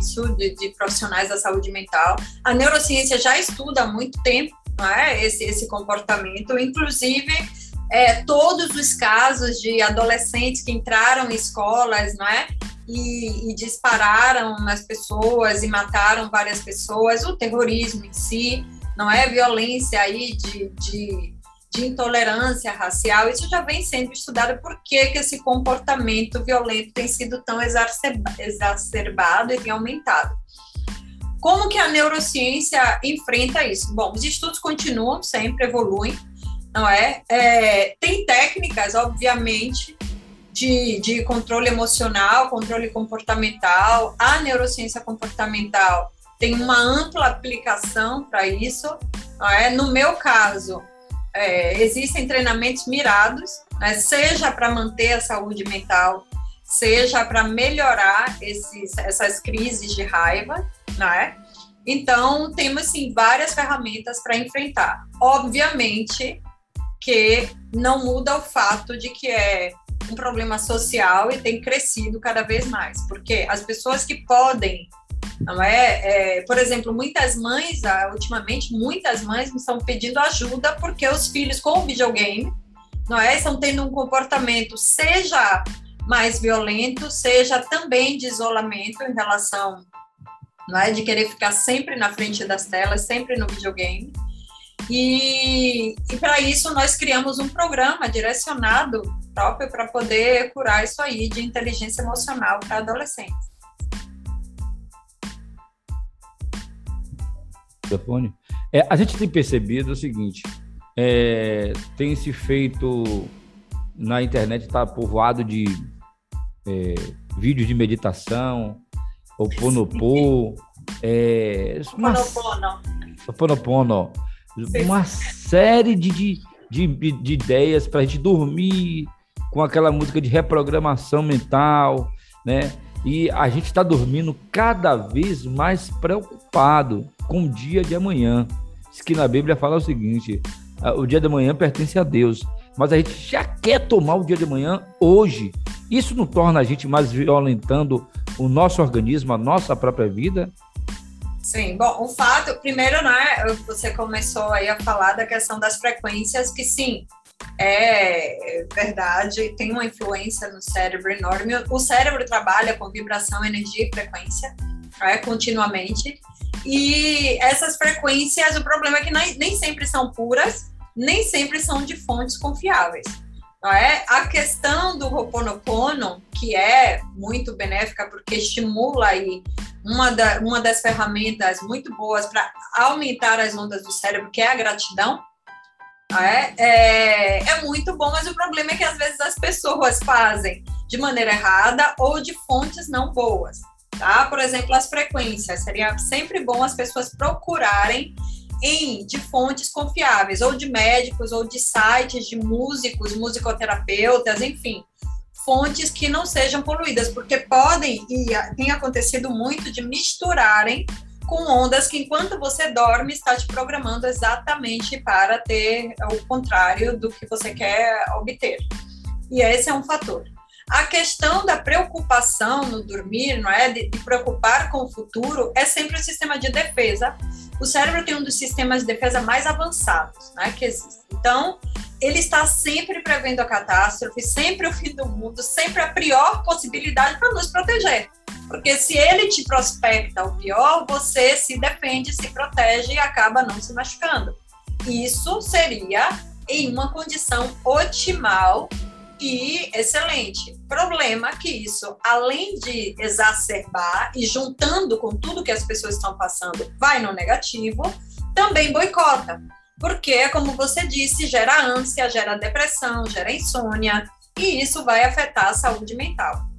isso, de, de, profissionais da saúde mental. A neurociência já estuda há muito tempo é? esse, esse comportamento, inclusive é, todos os casos de adolescentes que entraram em escolas não é? E, e, dispararam nas pessoas e mataram várias pessoas, o terrorismo em si, não é violência aí de, de de intolerância racial, isso já vem sendo estudado por que, que esse comportamento violento tem sido tão exacerbado e tem aumentado. Como que a neurociência enfrenta isso? Bom, os estudos continuam, sempre evoluem, não é? é tem técnicas, obviamente, de, de controle emocional, controle comportamental, a neurociência comportamental tem uma ampla aplicação para isso. Não é? No meu caso, é, existem treinamentos mirados, né, seja para manter a saúde mental, seja para melhorar esses, essas crises de raiva, né? Então, temos sim várias ferramentas para enfrentar. Obviamente que não muda o fato de que é um problema social e tem crescido cada vez mais, porque as pessoas que podem não é? é? Por exemplo, muitas mães, ah, ultimamente, muitas mães estão pedindo ajuda porque os filhos com o videogame, não é? Estão tendo um comportamento, seja mais violento, seja também de isolamento em relação, não é? De querer ficar sempre na frente das telas, sempre no videogame. E, e para isso nós criamos um programa direcionado próprio para poder curar isso aí de inteligência emocional para adolescentes. Telefone. É, a gente tem percebido o seguinte: é, tem se feito na internet, está povoado de é, vídeos de meditação, o Ponopo, é, uma, Ponopono. Uma série de, de, de, de ideias para a gente dormir com aquela música de reprogramação mental, né? E a gente está dormindo cada vez mais preocupado com o dia de amanhã. Diz que na Bíblia fala o seguinte: o dia de amanhã pertence a Deus, mas a gente já quer tomar o dia de amanhã hoje. Isso não torna a gente mais violentando o nosso organismo, a nossa própria vida? Sim, bom, o fato, primeiro, né, você começou aí a falar da questão das frequências, que sim, é verdade, tem uma influência no cérebro enorme. O cérebro trabalha com vibração, energia e frequência, é, continuamente. E essas frequências, o problema é que nem, sempre são puras, nem sempre são de fontes confiáveis. É? A questão do Ho'oponopono, que é muito benéfica porque estimula aí uma, da, uma das ferramentas muito boas para aumentar as ondas do cérebro, que é a gratidão, é, é, é, muito bom, mas o problema é que às vezes as pessoas fazem de maneira errada ou de fontes não boas tá? Por exemplo, as frequências. Seria sempre bom as pessoas procurarem em de fontes confiáveis, ou de médicos, ou de sites de músicos, musicoterapeutas, enfim, fontes que não sejam poluídas, porque podem, e tem acontecido muito, de misturarem com ondas que, enquanto você dorme, está te programando exatamente para ter o contrário do que você quer obter. E esse é um fator. A questão da preocupação no dormir, não é, de, de preocupar com o futuro, é sempre o sistema de defesa. O cérebro tem um dos sistemas de defesa mais avançados, né, que existe. Então, ele está sempre prevendo a catástrofe, sempre o fim do mundo, sempre a pior possibilidade para nos proteger. Porque se ele te prospecta o pior, você se defende, se protege e acaba não se machucando. Isso seria em uma condição otimal e excelente. Problema que isso, além de exacerbar e juntando com tudo que as pessoas estão passando, vai no negativo, também boicota. Porque, como você disse, gera ânsia, gera depressão, gera insônia, e isso vai afetar a saúde mental.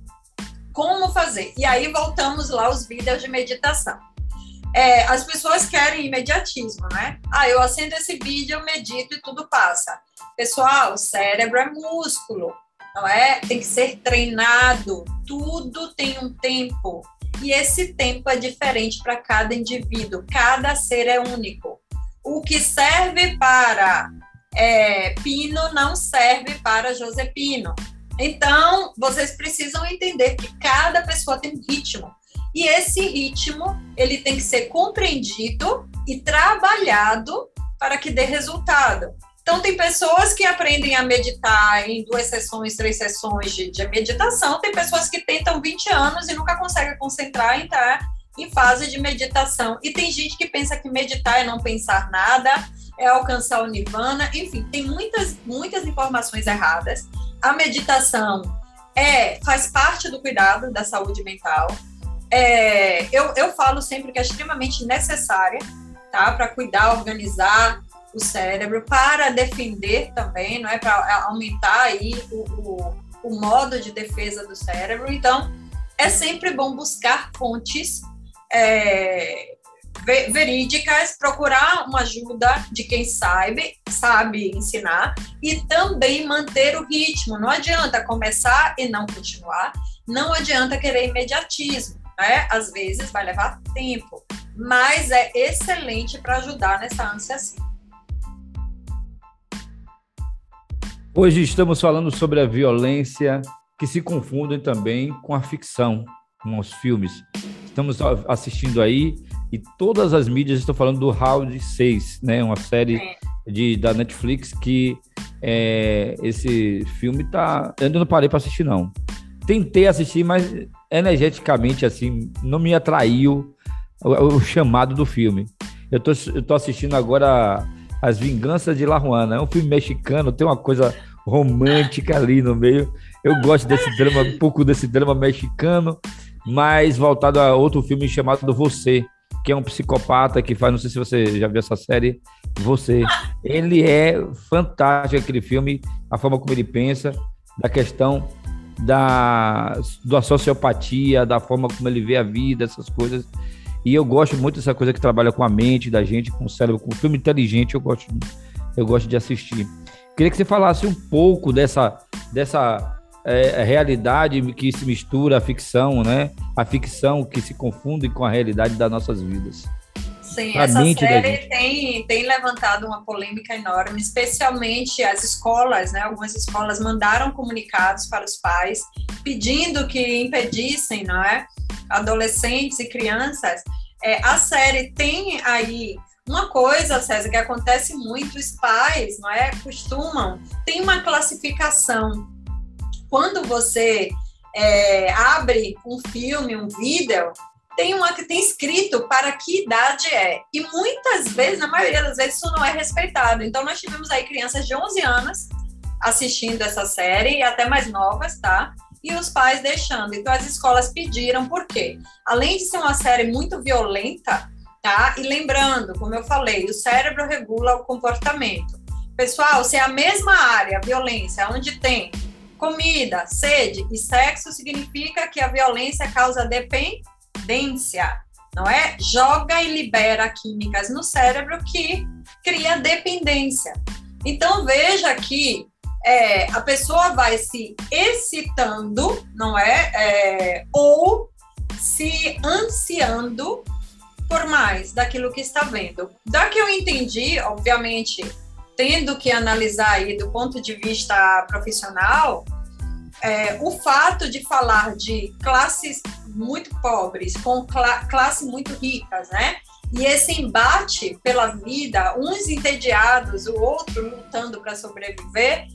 Como fazer? E aí voltamos lá aos vídeos de meditação. É, as pessoas querem imediatismo, né? Ah, eu acendo esse vídeo, eu medito e tudo passa. Pessoal, o cérebro é músculo, não é? Tem que ser treinado. Tudo tem um tempo. E esse tempo é diferente para cada indivíduo. Cada ser é único. O que serve para é, Pino não serve para Josepino. Então, vocês precisam entender que cada pessoa tem um ritmo. E esse ritmo, ele tem que ser compreendido e trabalhado para que dê resultado. Então, tem pessoas que aprendem a meditar em duas sessões, três sessões de, de meditação, tem pessoas que tentam 20 anos e nunca conseguem concentrar e entrar em fase de meditação. E tem gente que pensa que meditar é não pensar nada, é alcançar o nirvana, enfim, tem muitas, muitas informações erradas. A meditação é faz parte do cuidado da saúde mental. É, eu, eu falo sempre que é extremamente necessária, tá? Para cuidar, organizar o cérebro, para defender também, não é? Para aumentar aí o, o, o modo de defesa do cérebro. Então, é sempre bom buscar fontes é, verídicas, procurar uma ajuda de quem sabe, sabe ensinar e também manter o ritmo. Não adianta começar e não continuar, não adianta querer imediatismo, né? Às vezes vai levar tempo, mas é excelente para ajudar nessa ânsia sim. Hoje estamos falando sobre a violência que se confundem também com a ficção, com os filmes. Estamos assistindo aí e todas as mídias estão falando do Round 6, né? Uma série é. de, da Netflix que é, esse filme tá. Eu ainda não parei para assistir, não. Tentei assistir, mas energeticamente, assim, não me atraiu o, o chamado do filme. Eu tô, eu tô assistindo agora As Vinganças de La Juana. É um filme mexicano, tem uma coisa romântica ali no meio. Eu gosto desse drama, um pouco desse drama mexicano, mas voltado a outro filme chamado Você, que é um psicopata que faz, não sei se você já viu essa série, Você. Ele é fantástico aquele filme, a forma como ele pensa, da questão da, da sociopatia, da forma como ele vê a vida, essas coisas. E eu gosto muito dessa coisa que trabalha com a mente da gente, com o cérebro, com o filme inteligente, eu gosto, eu gosto de assistir. Queria que você falasse um pouco dessa, dessa é, realidade que se mistura à ficção, né? A ficção que se confunde com a realidade das nossas vidas. Sim, essa série tem, tem levantado uma polêmica enorme, especialmente as escolas, né? Algumas escolas mandaram comunicados para os pais pedindo que impedissem, não é? Adolescentes e crianças. É, a série tem aí uma coisa, César, que acontece muito, os pais, não é? Costumam, tem uma classificação quando você é, abre um filme, um vídeo, tem uma que tem escrito para que idade é. E muitas vezes, na maioria das vezes, isso não é respeitado. Então, nós tivemos aí crianças de 11 anos assistindo essa série, e até mais novas, tá? E os pais deixando. Então, as escolas pediram, por quê? Além de ser uma série muito violenta, tá? E lembrando, como eu falei, o cérebro regula o comportamento. Pessoal, se é a mesma área, violência, onde tem Comida, sede e sexo significa que a violência causa dependência, não é? Joga e libera químicas no cérebro que cria dependência. Então veja que é, a pessoa vai se excitando, não é? é? Ou se ansiando por mais daquilo que está vendo. Da que eu entendi, obviamente, tendo que analisar aí do ponto de vista profissional, é, o fato de falar de classes muito pobres com cla classes muito ricas, né? E esse embate pela vida, uns entediados, o outro lutando para sobreviver,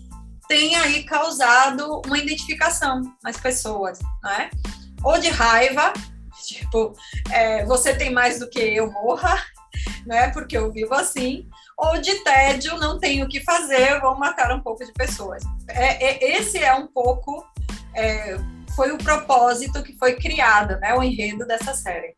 tem aí causado uma identificação nas pessoas, né? Ou de raiva, tipo, é, você tem mais do que eu morra, né? Porque eu vivo assim, ou de tédio, não tenho o que fazer, vou matar um pouco de pessoas. É, é esse é um pouco, é, foi o propósito que foi criado, né, o enredo dessa série.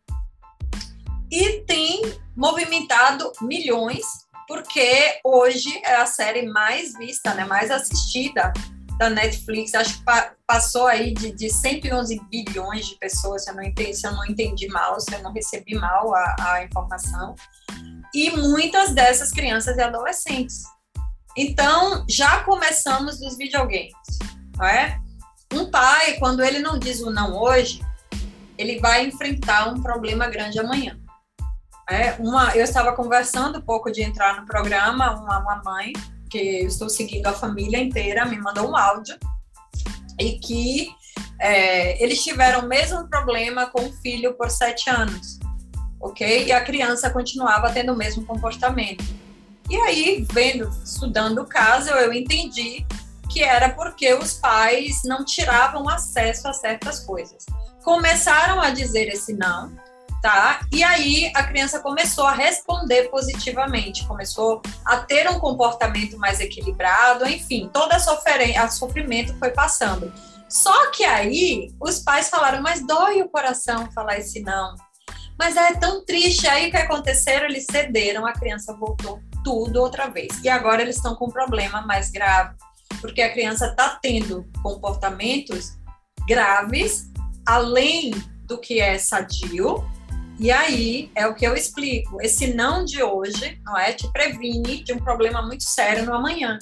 E tem movimentado milhões, porque hoje é a série mais vista, né, mais assistida da Netflix, acho que pa passou aí de, de 111 bilhões de pessoas, se eu não entendi, se eu não entendi mal, se eu não recebi mal a, a informação e muitas dessas crianças e adolescentes. Então, já começamos dos videogames, não é? Um pai, quando ele não diz o não hoje, ele vai enfrentar um problema grande amanhã. É, uma, eu estava conversando um pouco de entrar no programa, uma, uma mãe, que eu estou seguindo a família inteira, me mandou um áudio, e que é, eles tiveram o mesmo problema com o filho por sete anos, ok? E a criança continuava tendo o mesmo comportamento. E aí, vendo, estudando o caso, eu entendi que era porque os pais não tiravam acesso a certas coisas. Começaram a dizer esse não, tá? E aí a criança começou a responder positivamente, começou a ter um comportamento mais equilibrado, enfim, todo a sofrimento foi passando. Só que aí os pais falaram, mas dói o coração falar esse não. Mas é tão triste. Aí o que aconteceram? Eles cederam, a criança voltou tudo outra vez. E agora eles estão com um problema mais grave, porque a criança está tendo comportamentos graves, além do que é sadio. E aí é o que eu explico. Esse não de hoje, não é, te previne de um problema muito sério no amanhã.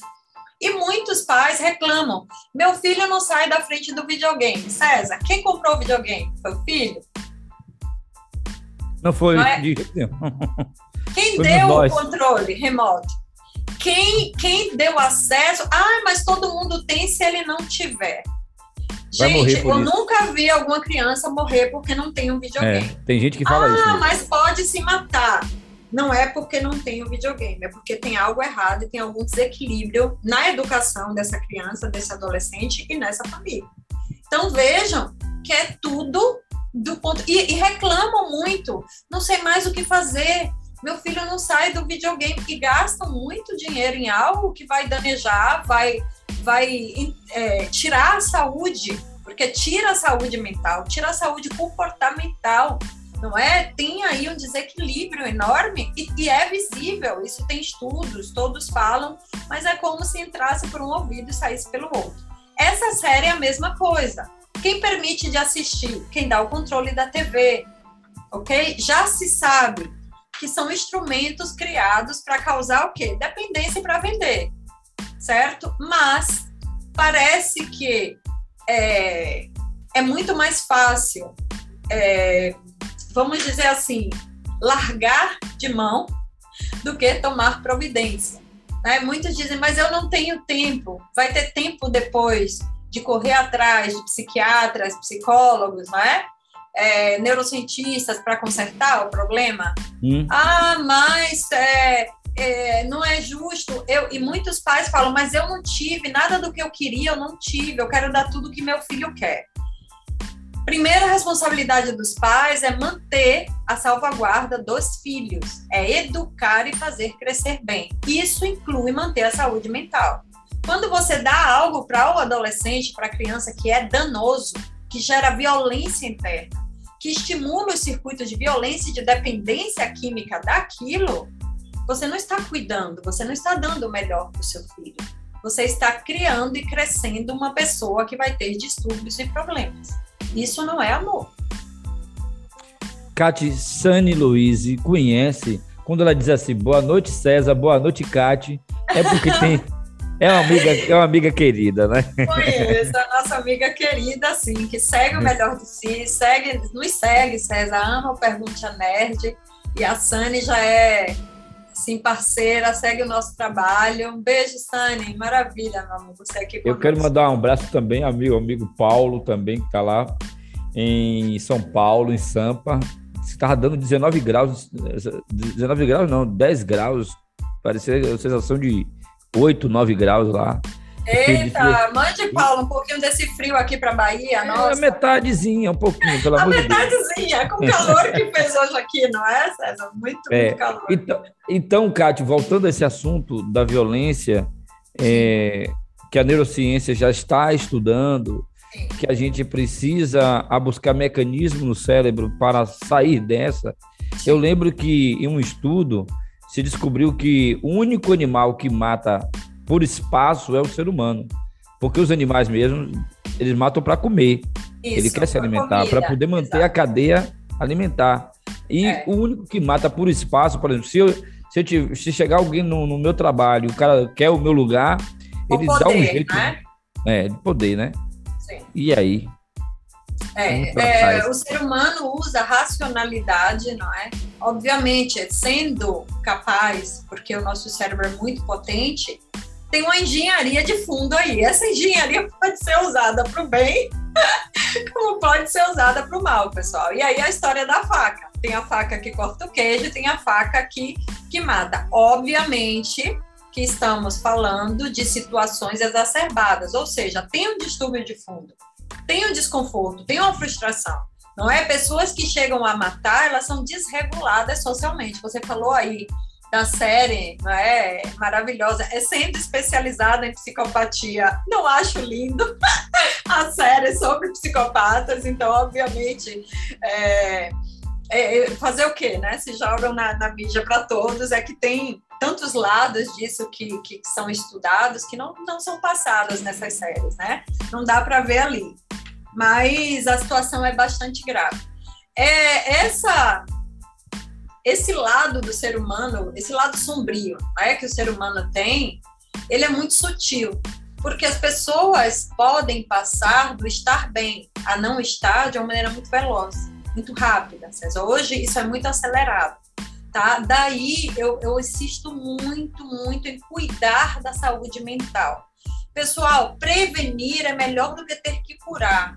E muitos pais reclamam: meu filho não sai da frente do videogame. César, quem comprou o videogame? Foi o filho? Não foi. Não é? Quem foi deu o controle remoto? Quem, quem deu acesso? Ah, mas todo mundo tem se ele não tiver. Gente, eu isso. nunca vi alguma criança morrer porque não tem um videogame. É, tem gente que fala ah, isso. Ah, mas pode se matar. Não é porque não tem o videogame, é porque tem algo errado e tem algum desequilíbrio na educação dessa criança, desse adolescente e nessa família. Então vejam que é tudo do ponto. E, e reclamam muito, não sei mais o que fazer meu filho não sai do videogame e gastam muito dinheiro em algo que vai danejar, vai, vai é, tirar a saúde, porque tira a saúde mental, tira a saúde comportamental, não é? Tem aí um desequilíbrio enorme e, e é visível, isso tem estudos, todos falam, mas é como se entrasse por um ouvido e saísse pelo outro. Essa série é a mesma coisa. Quem permite de assistir? Quem dá o controle da TV, ok? Já se sabe que são instrumentos criados para causar o quê? Dependência para vender, certo? Mas parece que é, é muito mais fácil, é, vamos dizer assim, largar de mão do que tomar providência. Né? Muitos dizem, mas eu não tenho tempo. Vai ter tempo depois de correr atrás de psiquiatras, psicólogos, não é? é, neurocientistas para consertar o problema. Hum. Ah, mas é, é, não é justo. Eu, e muitos pais falam, mas eu não tive nada do que eu queria, eu não tive, eu quero dar tudo que meu filho quer. Primeira responsabilidade dos pais é manter a salvaguarda dos filhos, é educar e fazer crescer bem. Isso inclui manter a saúde mental. Quando você dá algo para o adolescente, para a criança que é danoso, que gera violência interna, que estimula os circuitos de violência e de dependência química daquilo, você não está cuidando, você não está dando o melhor para o seu filho. Você está criando e crescendo uma pessoa que vai ter distúrbios e problemas. Isso não é amor. Cati Sani Luiz conhece, quando ela diz assim, boa noite César, boa noite Cati, é porque tem É uma amiga, é uma amiga querida, né? Conheço, a nossa amiga querida, assim, que segue o melhor de si, segue, nos segue, César, ama o Pergunte a Nerd, e a Sani já é, sim, parceira, segue o nosso trabalho. Um beijo, Sani, maravilha, meu amor, você aqui Eu quero mandar um abraço também, amigo, amigo Paulo também, que está lá em São Paulo, em Sampa, estava dando 19 graus, 19 graus não, 10 graus, parecia a sensação de 8, 9 graus lá. Eita, mande, Paulo, um pouquinho desse frio aqui para Bahia, nossa. É metadezinha, um pouquinho, pelo amor de Deus. A metadezinha, com o calor que fez hoje aqui, não é, César? Muito, é, muito calor. Então, então, Cátia, voltando a esse assunto da violência, é, que a neurociência já está estudando, Sim. que a gente precisa a buscar mecanismos no cérebro para sair dessa. Sim. Eu lembro que em um estudo se descobriu que o único animal que mata por espaço é o ser humano. Porque os animais mesmo, eles matam para comer. Isso, Ele quer se alimentar, para poder manter Exato. a cadeia alimentar. E é. o único que mata por espaço, por exemplo, se, eu, se, eu te, se chegar alguém no, no, meu trabalho, o cara quer o meu lugar, o ele poder, dá um jeito. Né? É, de poder, né? Sim. E aí? É, é, o ser humano usa racionalidade, não é? Obviamente, sendo capaz, porque o nosso cérebro é muito potente, tem uma engenharia de fundo aí. Essa engenharia pode ser usada para o bem, como pode ser usada para o mal, pessoal. E aí a história da faca. Tem a faca que corta o queijo, tem a faca que, que mata. Obviamente que estamos falando de situações exacerbadas, ou seja, tem um distúrbio de fundo, tem um desconforto, tem uma frustração. Não é? Pessoas que chegam a matar, elas são desreguladas socialmente. Você falou aí da série, não é? Maravilhosa. É sempre especializada em psicopatia. Não acho lindo a série sobre psicopatas, então, obviamente, é, é, fazer o quê, né? Se jogam na, na mídia para todos, é que tem tantos lados disso que, que são estudados que não, não são passados nessas séries, né? Não dá para ver ali mas a situação é bastante grave. É essa esse lado do ser humano, esse lado sombrio, né, que o ser humano tem, ele é muito sutil, porque as pessoas podem passar do estar bem a não estar de uma maneira muito veloz, muito rápida. César. Hoje isso é muito acelerado. Tá? Daí eu, eu insisto muito, muito em cuidar da saúde mental. Pessoal, prevenir é melhor do que ter que curar.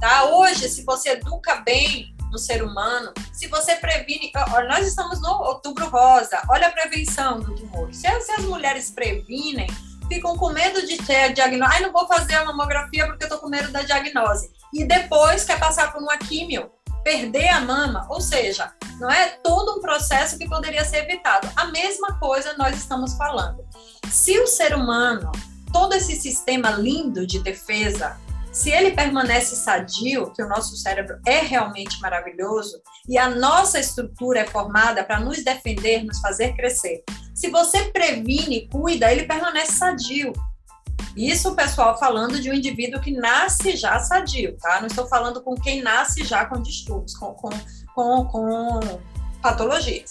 Tá? Hoje, se você educa bem no ser humano, se você previne. Nós estamos no outubro rosa, olha a prevenção do tumor. Se, se as mulheres previnem, ficam com medo de ter diagnóstico. Ai, não vou fazer a mamografia porque eu tô com medo da diagnose. E depois quer passar por uma químio, perder a mama. Ou seja, não é todo um processo que poderia ser evitado. A mesma coisa nós estamos falando. Se o ser humano, todo esse sistema lindo de defesa, se ele permanece sadio, que o nosso cérebro é realmente maravilhoso e a nossa estrutura é formada para nos defender, nos fazer crescer. Se você previne, cuida, ele permanece sadio. Isso, pessoal, falando de um indivíduo que nasce já sadio, tá? Não estou falando com quem nasce já com distúrbios, com, com, com, com patologias.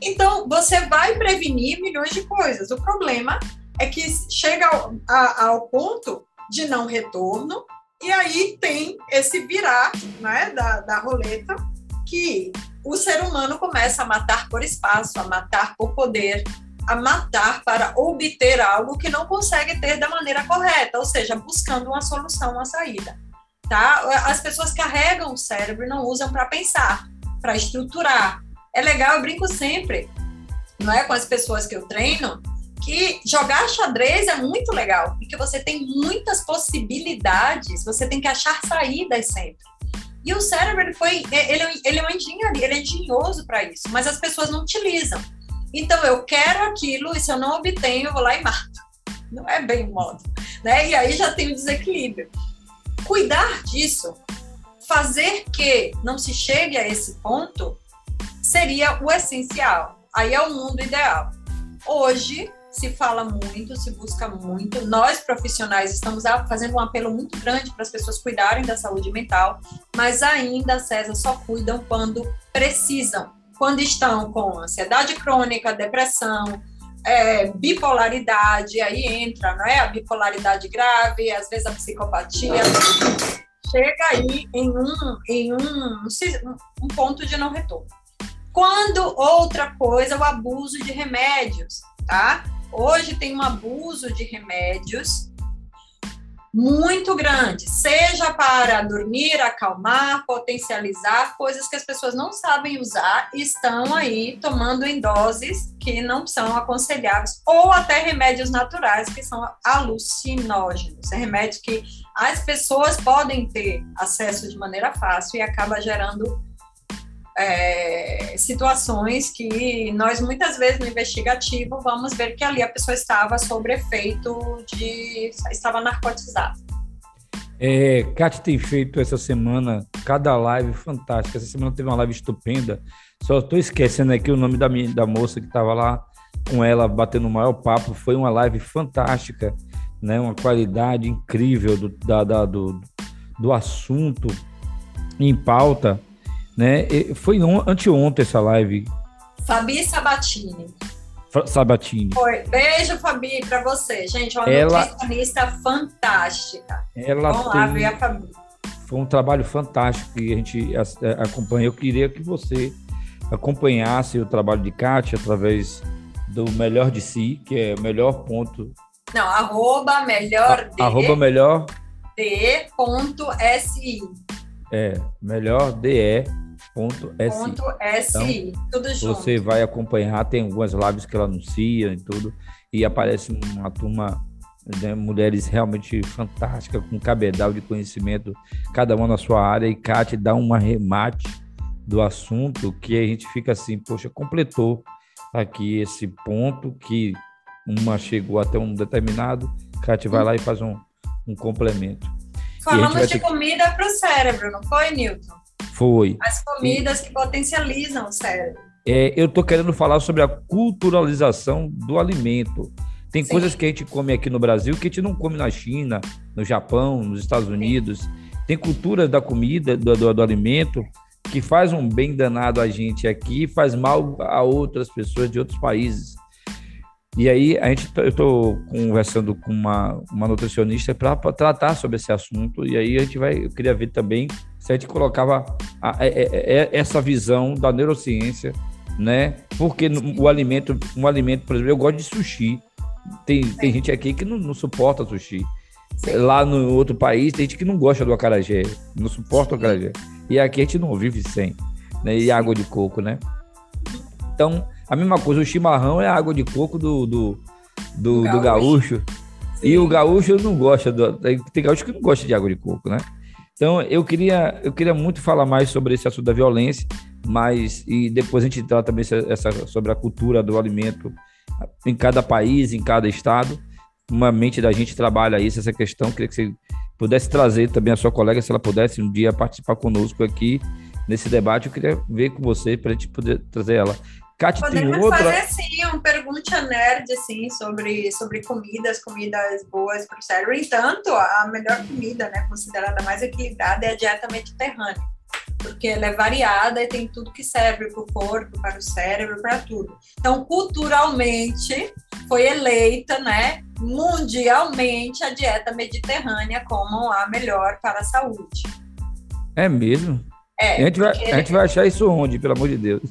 Então, você vai prevenir milhões de coisas. O problema é que chega ao, a, ao ponto de não retorno e aí tem esse virar né, da, da roleta que o ser humano começa a matar por espaço, a matar por poder, a matar para obter algo que não consegue ter da maneira correta, ou seja, buscando uma solução, uma saída. Tá? As pessoas carregam o cérebro e não usam para pensar, para estruturar. É legal, eu brinco sempre, não é com as pessoas que eu treino, que jogar xadrez é muito legal, porque você tem muitas possibilidades, você tem que achar saídas sempre. E o cérebro, ele foi, ele, ele é uma engenharia, ele é engenhoso para isso, mas as pessoas não utilizam. Então, eu quero aquilo e se eu não obtenho, eu vou lá e mato. Não é bem o modo. Né? E aí já tem o desequilíbrio. Cuidar disso, fazer que não se chegue a esse ponto, seria o essencial. Aí é o mundo ideal. Hoje, se fala muito, se busca muito. Nós, profissionais, estamos fazendo um apelo muito grande para as pessoas cuidarem da saúde mental, mas ainda, César, só cuidam quando precisam, quando estão com ansiedade crônica, depressão, é, bipolaridade, aí entra, não é? A bipolaridade grave, às vezes a psicopatia. Chega aí em um, em um, um ponto de não retorno. Quando outra coisa, o abuso de remédios, tá? Hoje tem um abuso de remédios muito grande, seja para dormir, acalmar, potencializar, coisas que as pessoas não sabem usar e estão aí tomando em doses que não são aconselháveis, ou até remédios naturais que são alucinógenos, é remédios que as pessoas podem ter acesso de maneira fácil e acaba gerando é, situações que nós muitas vezes no investigativo vamos ver que ali a pessoa estava sob efeito de estava narcotizada. É, Kátia tem feito essa semana cada live fantástica. Essa semana teve uma live estupenda. Só estou esquecendo aqui o nome da, minha, da moça que estava lá com ela batendo o maior papo. Foi uma live fantástica, né? Uma qualidade incrível do, da, da do, do assunto em pauta né? Foi on, anteontem essa live. Fabi Sabatini. Sabatini. Foi. Beijo, Fabi, para você. Gente, uma ela, nutricionista fantástica. Ela Vamos tem, lá ver a Fabi. Foi um trabalho fantástico que a gente acompanha. Eu queria que você acompanhasse o trabalho de Kátia através do Melhor de Si, que é o melhor ponto Não, arroba melhor de. Arroba melhor. de ponto SI. É, melhor de ponto SI. Então, tudo junto. Você vai acompanhar, tem algumas lives que ela anuncia e tudo, e aparece uma turma né, mulheres realmente fantásticas, com cabedal de conhecimento, cada uma na sua área, e Kate dá um arremate do assunto que a gente fica assim, poxa, completou aqui esse ponto que uma chegou até um determinado, Kate vai lá e faz um, um complemento. Falamos de ter... comida para o cérebro, não foi, Newton? Foi. As comidas e... que potencializam o cérebro. É, eu estou querendo falar sobre a culturalização do alimento. Tem Sim. coisas que a gente come aqui no Brasil que a gente não come na China, no Japão, nos Estados Unidos. Sim. Tem cultura da comida, do, do, do, alimento, que faz um bem danado a gente aqui e faz mal a outras pessoas de outros países. E aí a gente, eu estou conversando com uma, uma nutricionista para tratar sobre esse assunto. E aí a gente vai, eu queria ver também se a gente colocava a, a, a, essa visão da neurociência, né? Porque o alimento, um alimento, por exemplo, eu gosto de sushi. Tem, tem gente aqui que não, não suporta sushi. Lá no outro país, tem gente que não gosta do acarajé, não suporta o acarajé. E aqui a gente não vive sem. Né? E água de coco, né? Então, a mesma coisa, o chimarrão é a água de coco do, do, do, gaúcho. Do gaúcho. E o gaúcho não gosta, do, tem gaúcho que não gosta de água de coco, né? Então, eu queria, eu queria muito falar mais sobre esse assunto da violência, mas e depois a gente trata também essa, sobre a cultura do alimento em cada país, em cada estado. Uma mente da gente trabalha isso, essa questão. Queria que você pudesse trazer também a sua colega, se ela pudesse um dia participar conosco aqui nesse debate. Eu queria ver com você para a gente poder trazer ela. Kátia, Podemos tem outra... fazer, sim, um pergunte a nerd, assim, sobre, sobre comidas, comidas boas para o cérebro. Entanto, a melhor comida, né, considerada mais equilibrada, é a dieta mediterrânea porque ela é variada e tem tudo que serve para o corpo, para o cérebro, para tudo. Então, culturalmente, foi eleita, né, mundialmente, a dieta mediterrânea como a melhor para a saúde. É mesmo? É, a, gente vai, a gente vai achar isso onde, pelo amor de Deus?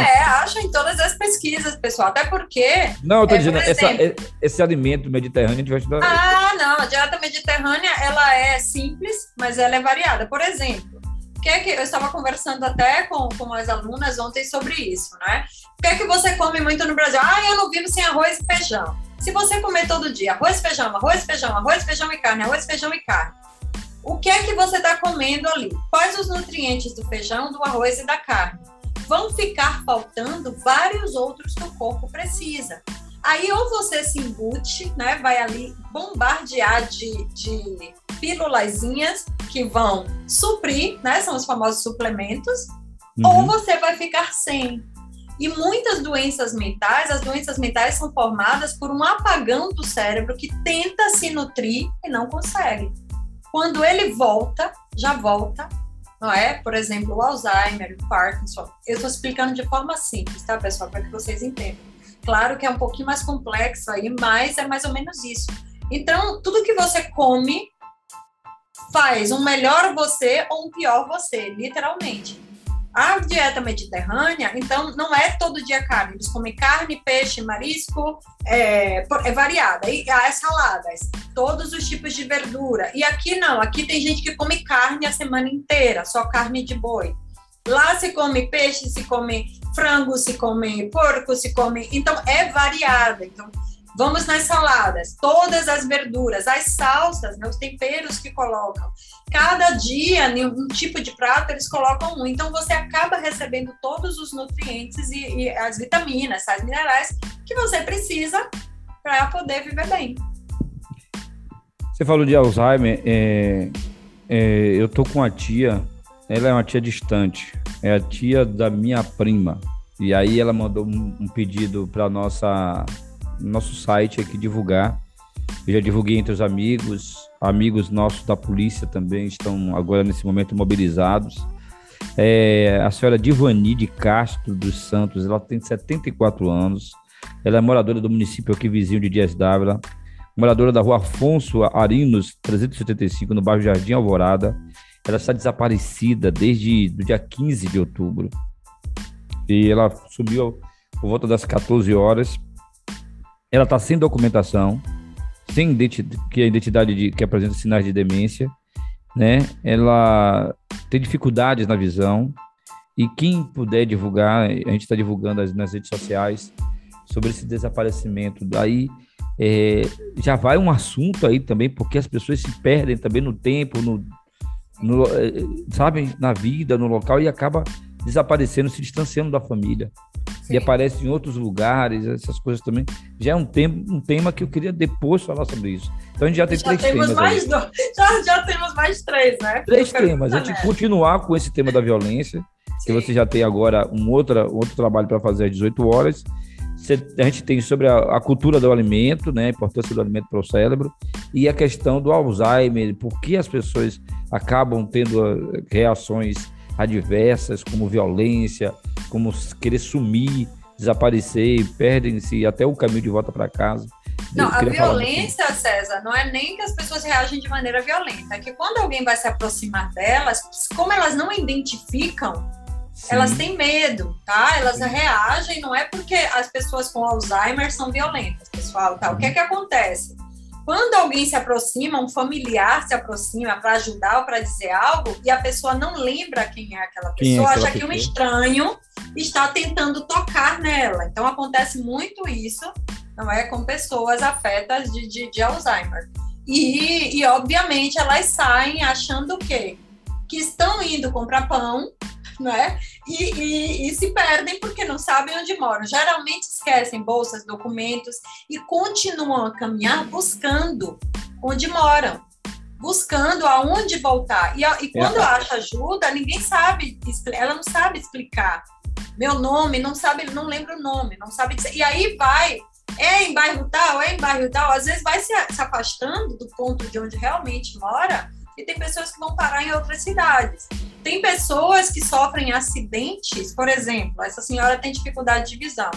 É, acha em todas as pesquisas, pessoal. Até porque. Não, eu tô é, dizendo, exemplo, essa, esse alimento mediterrâneo a gente vai estudar. Ah, não. A dieta mediterrânea ela é simples, mas ela é variada. Por exemplo, que é que eu estava conversando até com, com as alunas ontem sobre isso, né? O que é que você come muito no Brasil? Ah, eu não vivo sem arroz e feijão. Se você comer todo dia arroz, feijão, arroz, feijão, arroz, feijão e carne, arroz, feijão e carne, o que é que você está comendo ali? Quais os nutrientes do feijão, do arroz e da carne? Vão ficar faltando vários outros que o corpo precisa. Aí ou você se embute, né? Vai ali bombardear de, de pílulazinhas que vão suprir, né? São os famosos suplementos, uhum. ou você vai ficar sem. E muitas doenças mentais, as doenças mentais são formadas por um apagão do cérebro que tenta se nutrir e não consegue. Quando ele volta, já volta, não é? Por exemplo, o Alzheimer, o Parkinson. Eu estou explicando de forma simples, tá, pessoal, para que vocês entendam. Claro que é um pouquinho mais complexo aí, mas é mais ou menos isso. Então, tudo que você come faz um melhor você ou um pior você, literalmente. A dieta mediterrânea, então, não é todo dia carne. Eles comem carne, peixe, marisco, é, é variada. E as saladas, todos os tipos de verdura. E aqui não, aqui tem gente que come carne a semana inteira, só carne de boi. Lá se come peixe, se come frango, se come porco, se come. Então, é variada. Então, Vamos nas saladas, todas as verduras, as salsas, né, os temperos que colocam. Cada dia, em um tipo de prato, eles colocam um. Então, você acaba recebendo todos os nutrientes e, e as vitaminas, sais minerais que você precisa para poder viver bem. Você falou de Alzheimer. É, é, eu tô com a tia, ela é uma tia distante, é a tia da minha prima. E aí ela mandou um, um pedido para nossa nosso site aqui divulgar. Eu já divulguei entre os amigos, amigos nossos da polícia também estão agora nesse momento mobilizados. É, a senhora Divani de Castro dos Santos, ela tem 74 anos, ela é moradora do município aqui vizinho de Dias Dávila, moradora da rua Afonso Arinos, 375, no bairro Jardim Alvorada. Ela está desaparecida desde o dia 15 de outubro. E ela sumiu por volta das 14 horas ela está sem documentação, sem que a identidade de, que apresenta sinais de demência, né? Ela tem dificuldades na visão e quem puder divulgar, a gente está divulgando nas redes sociais sobre esse desaparecimento. Daí é, já vai um assunto aí também, porque as pessoas se perdem também no tempo, no, no é, sabe, na vida, no local e acaba desaparecendo, se distanciando da família. Sim. E aparece em outros lugares, essas coisas também. Já é um tema, um tema que eu queria depois falar sobre isso. Então a gente já tem já três temos temas. Mais dois, já, já temos mais três, né? Três temas. A gente continuar com esse tema da violência, Sim. que você já tem agora um outro, outro trabalho para fazer às 18 horas. A gente tem sobre a, a, cultura do alimento, né, a importância do alimento para o cérebro, e a questão do Alzheimer, por que as pessoas acabam tendo ah, reações adversas, como violência, como querer sumir, desaparecer, perdem-se até o caminho de volta para casa. Não, a violência, César, não é nem que as pessoas reagem de maneira violenta, é que quando alguém vai se aproximar delas, como elas não identificam, Sim. elas têm medo, tá? Elas Sim. reagem, não é porque as pessoas com Alzheimer são violentas, pessoal, tá? O que é que acontece? Quando alguém se aproxima, um familiar se aproxima para ajudar ou para dizer algo, e a pessoa não lembra quem é aquela pessoa, quem é acha que um estranho está tentando tocar nela. Então acontece muito isso, não é? Com pessoas afetas de, de, de Alzheimer. E, e, obviamente, elas saem achando o quê? Que estão indo comprar pão né? E, e, e, se perdem porque não sabem onde moram. Geralmente esquecem bolsas, documentos e continuam a caminhar buscando onde moram, buscando aonde voltar. E, e quando é. acha ajuda, ninguém sabe, ela não sabe explicar. Meu nome, não sabe, não lembra o nome, não sabe dizer. E aí vai é em bairro tal, é em bairro tal, às vezes vai se, se afastando do ponto de onde realmente mora e tem pessoas que vão parar em outras cidades. Tem pessoas que sofrem acidentes, por exemplo, essa senhora tem dificuldade de visão.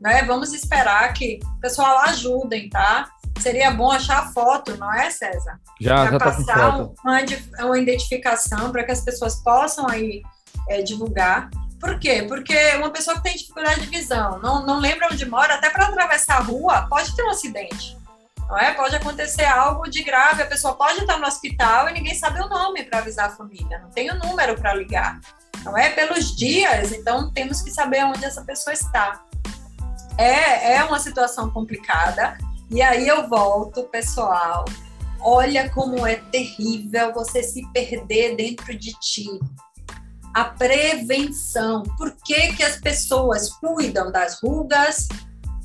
Né? Vamos esperar que o pessoal ajudem, tá? Seria bom achar a foto, não é, César? Já, já passar tá com foto. Uma, uma identificação para que as pessoas possam aí é, divulgar. Por quê? Porque uma pessoa que tem dificuldade de visão, não, não lembra onde mora, até para atravessar a rua, pode ter um acidente não é? Pode acontecer algo de grave, a pessoa pode estar no hospital e ninguém sabe o nome para avisar a família, não tem o número para ligar, não é? Pelos dias, então temos que saber onde essa pessoa está. É, é uma situação complicada, e aí eu volto, pessoal. Olha como é terrível você se perder dentro de ti. A prevenção. Por que, que as pessoas cuidam das rugas,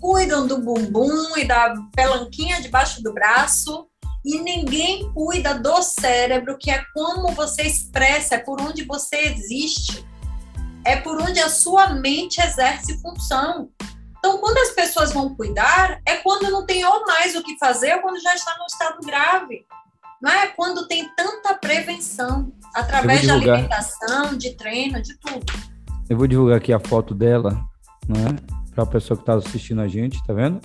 cuidam do bumbum e da pelanquinha debaixo do braço e ninguém cuida do cérebro, que é como você expressa, é por onde você existe, é por onde a sua mente exerce função. Então, quando as pessoas vão cuidar, é quando não tem ou mais o que fazer ou quando já está no estado grave. Não é quando tem tanta prevenção, através de alimentação, de treino, de tudo. Eu vou divulgar aqui a foto dela, não é? Para a pessoa que está assistindo a gente, tá vendo?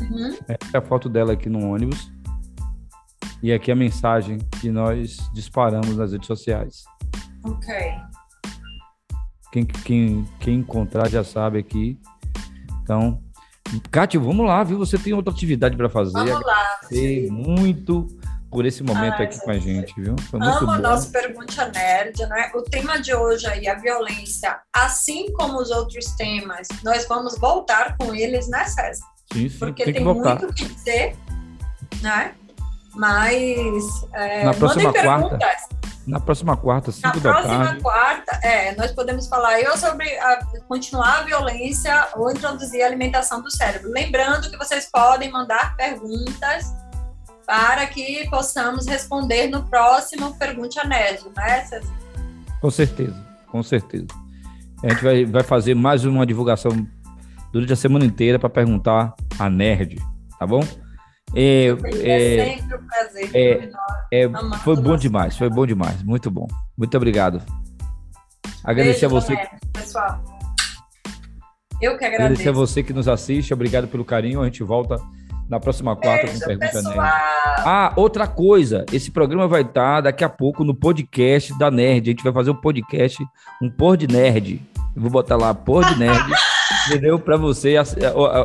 Uhum. Essa é a foto dela aqui no ônibus. E aqui a mensagem que nós disparamos nas redes sociais. Ok. Quem, quem, quem encontrar já sabe aqui. Então, Kátia, vamos lá, viu? Você tem outra atividade para fazer. Vamos lá. Muito por esse momento aqui com a gente, viu? Foi muito Amo bom. nosso Pergunta Nerd, né? O tema de hoje aí, a violência, assim como os outros temas, nós vamos voltar com eles, né, César? Sim, sim, Porque tem, tem muito o que dizer, né? Mas é, na próxima quarta, na próxima quarta, cinco da tarde. Na próxima quarta, é, nós podemos falar eu sobre a, continuar a violência ou introduzir a alimentação do cérebro. Lembrando que vocês podem mandar perguntas para que possamos responder no próximo Pergunte a Nerd, né, César? Com certeza, com certeza. A gente vai, vai fazer mais uma divulgação durante a semana inteira para perguntar a Nerd, tá bom? É, é, é sempre um prazer. É, é, foi bom demais, foi bom demais, muito bom. Muito obrigado. Agradecer Beijo, a você. Nerd, pessoal. Eu que agradeço. Agradecer a você que nos assiste, obrigado pelo carinho. A gente volta na próxima quarta Beijo, com Pergunta pessoal. Nerd. Ah, outra coisa, esse programa vai estar daqui a pouco no podcast da Nerd. A gente vai fazer um podcast, um Por de Nerd. Eu vou botar lá Por de Nerd, entendeu? Para você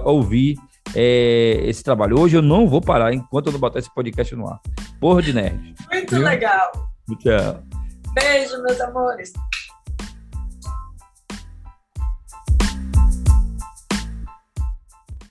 ouvir é, esse trabalho. Hoje eu não vou parar enquanto eu não botar esse podcast no ar. Porra de nerd. Muito Viu? legal. Tchau. Beijo, meus amores.